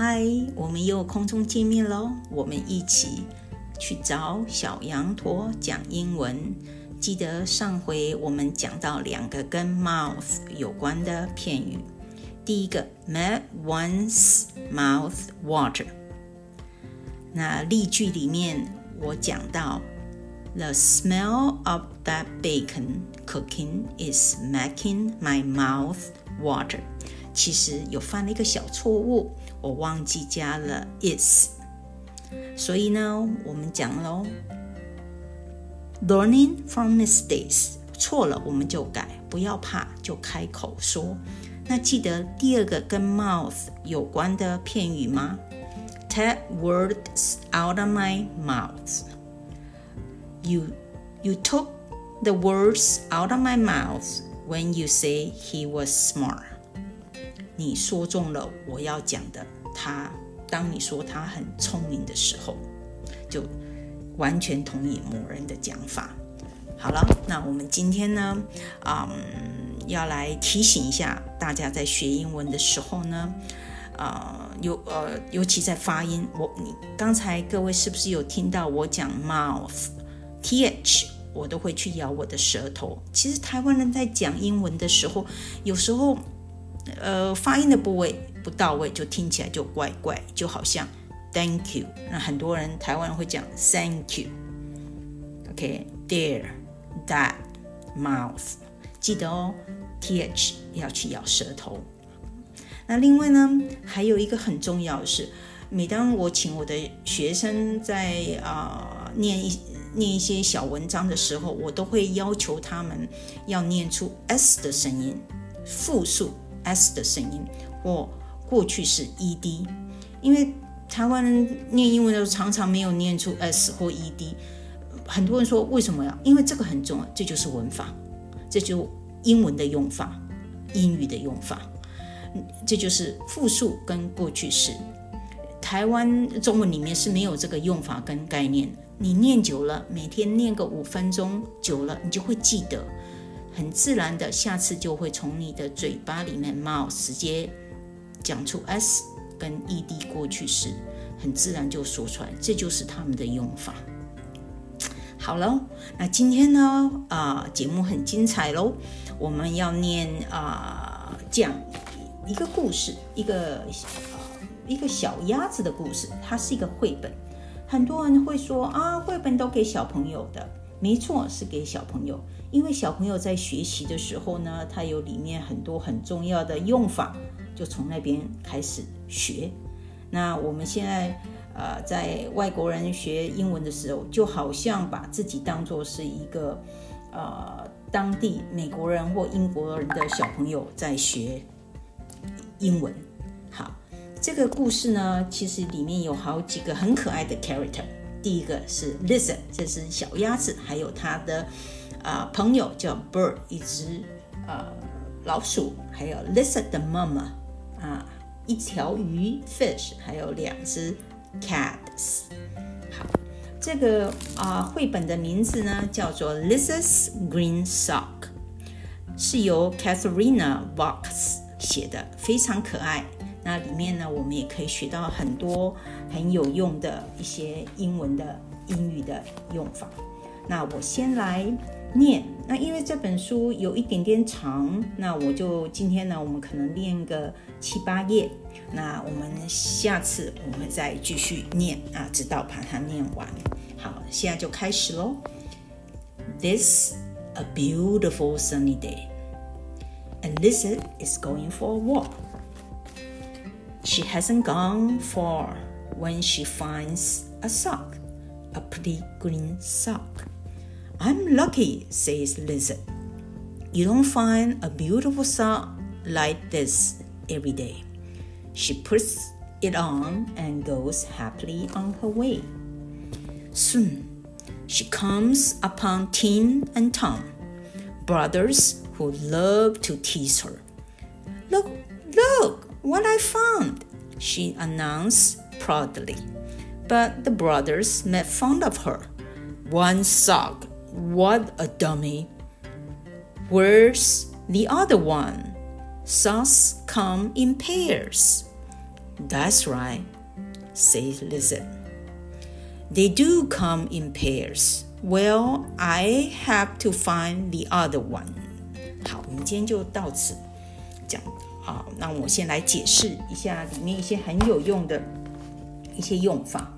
嗨，我们又空中见面喽！我们一起去找小羊驼讲英文。记得上回我们讲到两个跟 mouth 有关的片语，第一个 made one's mouth water。那例句里面我讲到，the smell of that bacon cooking is making my mouth water。其实有犯了一个小错误，我忘记加了 is，所以呢，我们讲喽，learning from mistakes，错了我们就改，不要怕，就开口说。那记得第二个跟 mouth 有关的片语吗？Take words out of my mouth. You you took the words out of my mouth when you say he was smart. 你说中了我要讲的。他，当你说他很聪明的时候，就完全同意某人的讲法。好了，那我们今天呢，嗯，要来提醒一下大家，在学英文的时候呢，啊，尤呃，尤其在发音，我你刚才各位是不是有听到我讲 mouth，th，我都会去咬我的舌头。其实台湾人在讲英文的时候，有时候。呃，发音的部位不到位，就听起来就怪怪，就好像 Thank you。那很多人台湾人会讲 Thank you。OK，there，that，mouth，记得哦，th 要去咬舌头。那另外呢，还有一个很重要的是，每当我请我的学生在啊念一念一些小文章的时候，我都会要求他们要念出 s 的声音，复数。S 的声音或过去式 ed，因为台湾人念英文的时候常常没有念出 s 或 ed，很多人说为什么呀？因为这个很重要，这就是文法，这就英文的用法，英语的用法，这就是复数跟过去式。台湾中文里面是没有这个用法跟概念，你念久了，每天念个五分钟，久了你就会记得。很自然的，下次就会从你的嘴巴里面冒，直接讲出 s 跟 ed 过去式，很自然就说出来，这就是他们的用法。好了，那今天呢，啊，节目很精彩喽，我们要念啊，讲一个故事，一个呃，一个小鸭子的故事，它是一个绘本。很多人会说啊，绘本都给小朋友的。没错，是给小朋友，因为小朋友在学习的时候呢，他有里面很多很重要的用法，就从那边开始学。那我们现在呃，在外国人学英文的时候，就好像把自己当做是一个呃当地美国人或英国人的小朋友在学英文。好，这个故事呢，其实里面有好几个很可爱的 character。第一个是 lizard，这是小鸭子，还有它的啊朋友叫 bird，一只呃老鼠，还有 lizard 的妈妈啊一条鱼 fish，还有两只 cats。好，这个啊绘本的名字呢叫做 Lizard's Green Sock，是由 Katharina Vox 写的，非常可爱。那里面呢，我们也可以学到很多很有用的一些英文的英语的用法。那我先来念。那因为这本书有一点点长，那我就今天呢，我们可能念个七八页。那我们下次我们再继续念啊，直到把它念完。好，现在就开始喽。This a beautiful sunny day. A lizard is going for a walk. She hasn't gone far when she finds a sock, a pretty green sock. I'm lucky, says Lizard. You don't find a beautiful sock like this every day. She puts it on and goes happily on her way. Soon, she comes upon Tim and Tom, brothers who love to tease her. Look, look, what I found, she announced proudly. But the brothers made fun of her. One sock, what a dummy. Where's the other one? Socks come in pairs. That's right, says Lizard. They do come in pairs. Well, I have to find the other one. 好，我们今天就到此讲 啊。那我先来解释一下里面一些很有用的一些用法。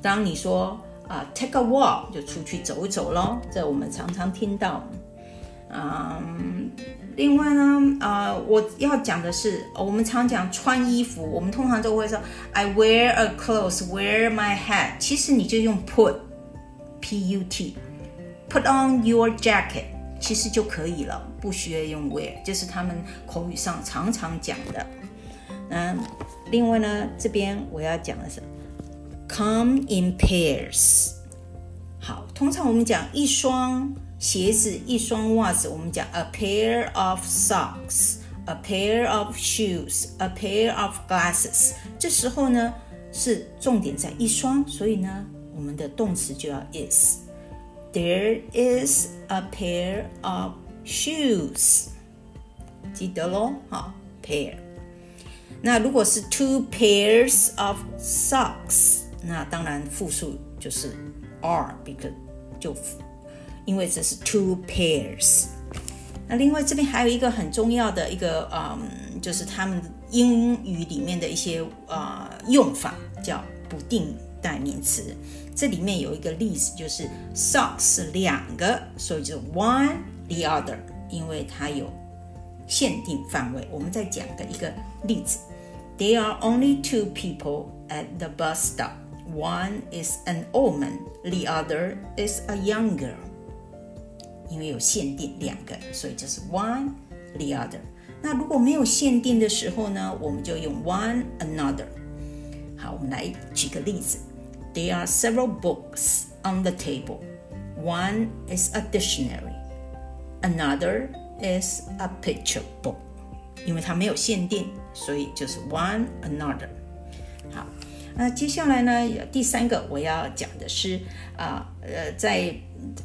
当你说啊，take a walk 就出去走一走咯，这我们常常听到。嗯，另外呢，啊，我要讲的是，我们常讲穿衣服，我们通常都会说 I wear a clothes, wear my hat。其实你就用 put，p u t，put on your jacket，其实就可以了，不需要用 wear，就是他们口语上常常讲的。嗯，另外呢，这边我要讲的是 come in pairs。好，通常我们讲一双。鞋子一双袜子，我们讲 a pair of socks，a pair of shoes，a pair of glasses。这时候呢是重点在一双，所以呢我们的动词就要 is。There is a pair of shoes，记得喽，好 pair。那如果是 two pairs of socks，那当然复数就是 are，because 就。因为这是 two pairs。那另外这边还有一个很重要的一个，嗯，就是他们英语里面的一些呃用法，叫不定代名词。这里面有一个例子，就是 socks 两个，所以就是 one the other，因为它有限定范围。我们再讲个一个例子：There are only two people at the bus stop. One is an old man, the other is a young girl. 因为有限定两个，所以就是 one the other。那如果没有限定的时候呢，我们就用 one another。好，我们来举个例子 ：There are several books on the table. One is a dictionary, another is a picture book。因为它没有限定，所以就是 one another。好，那接下来呢，第三个我要讲的是啊，呃，在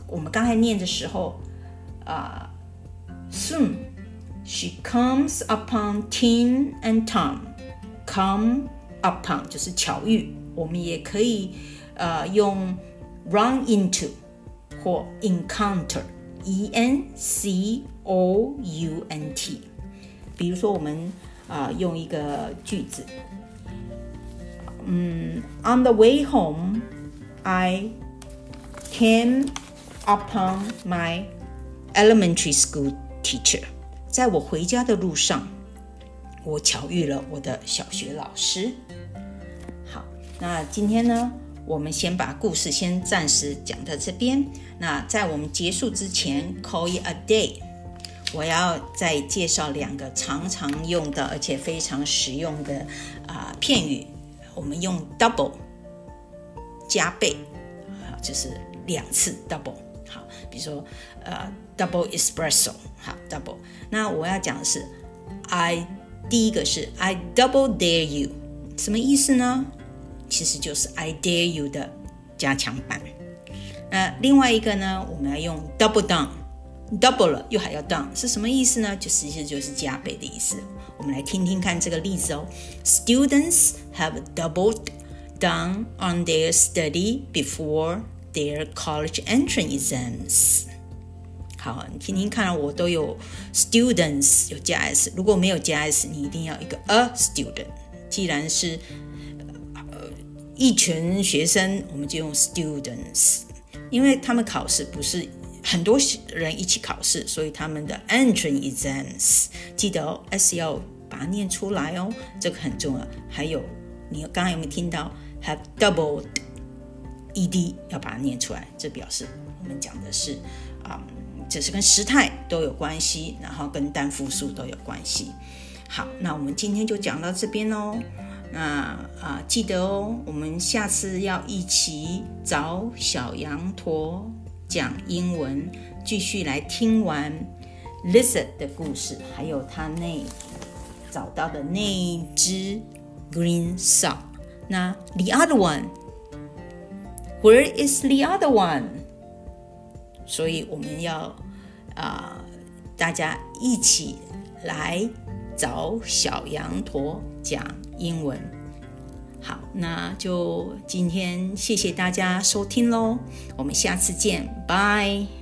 我们刚才念的时候，啊，soon she comes upon Tim and Tom。come upon 就是巧遇， 我们也可以呃用 run into 或 encounter，e n c o u n t。比如说我们啊用一个句子，嗯，on the way home I came upon my elementary school teacher。在我回家的路上，我巧遇了我的小学老师。 那今天呢，我们先把故事先暂时讲到这边。那在我们结束之前，call it a day，我要再介绍两个常常用的而且非常实用的啊片语。我们用 double 加倍啊，就是两次 double。好，比如说呃，double espresso，好，double。那我要讲的是，I 第一个是 I double dare you，什么意思呢？其实就是 I dare you 的加强版。那另外一个呢，我们要用 double down，double 了又还要 down，是什么意思呢？就其实就是加倍的意思。我们来听听看这个例子哦。Students have doubled down on their study before their college entrance exams。好，你听听看，我都有 students 有加 s，如果没有加 s，你一定要一个 a student。既然是一群学生，我们就用 students，因为他们考试不是很多人一起考试，所以他们的 entrance exams 记得哦，s 要把它念出来哦，这个很重要。还有，你刚刚有没有听到 have doubled？ed 要把它念出来，这表示我们讲的是啊，这是跟时态都有关系，然后跟单复数都有关系。好，那我们今天就讲到这边哦。那啊，记得哦，我们下次要一起找小羊驼讲英文，继续来听完 Lizard 的故事，还有他那找到的那一只 Green Sock。那 The other one。Where is the other one？所以我们要啊，大家一起来找小羊驼讲英文。好，那就今天谢谢大家收听喽，我们下次见，拜。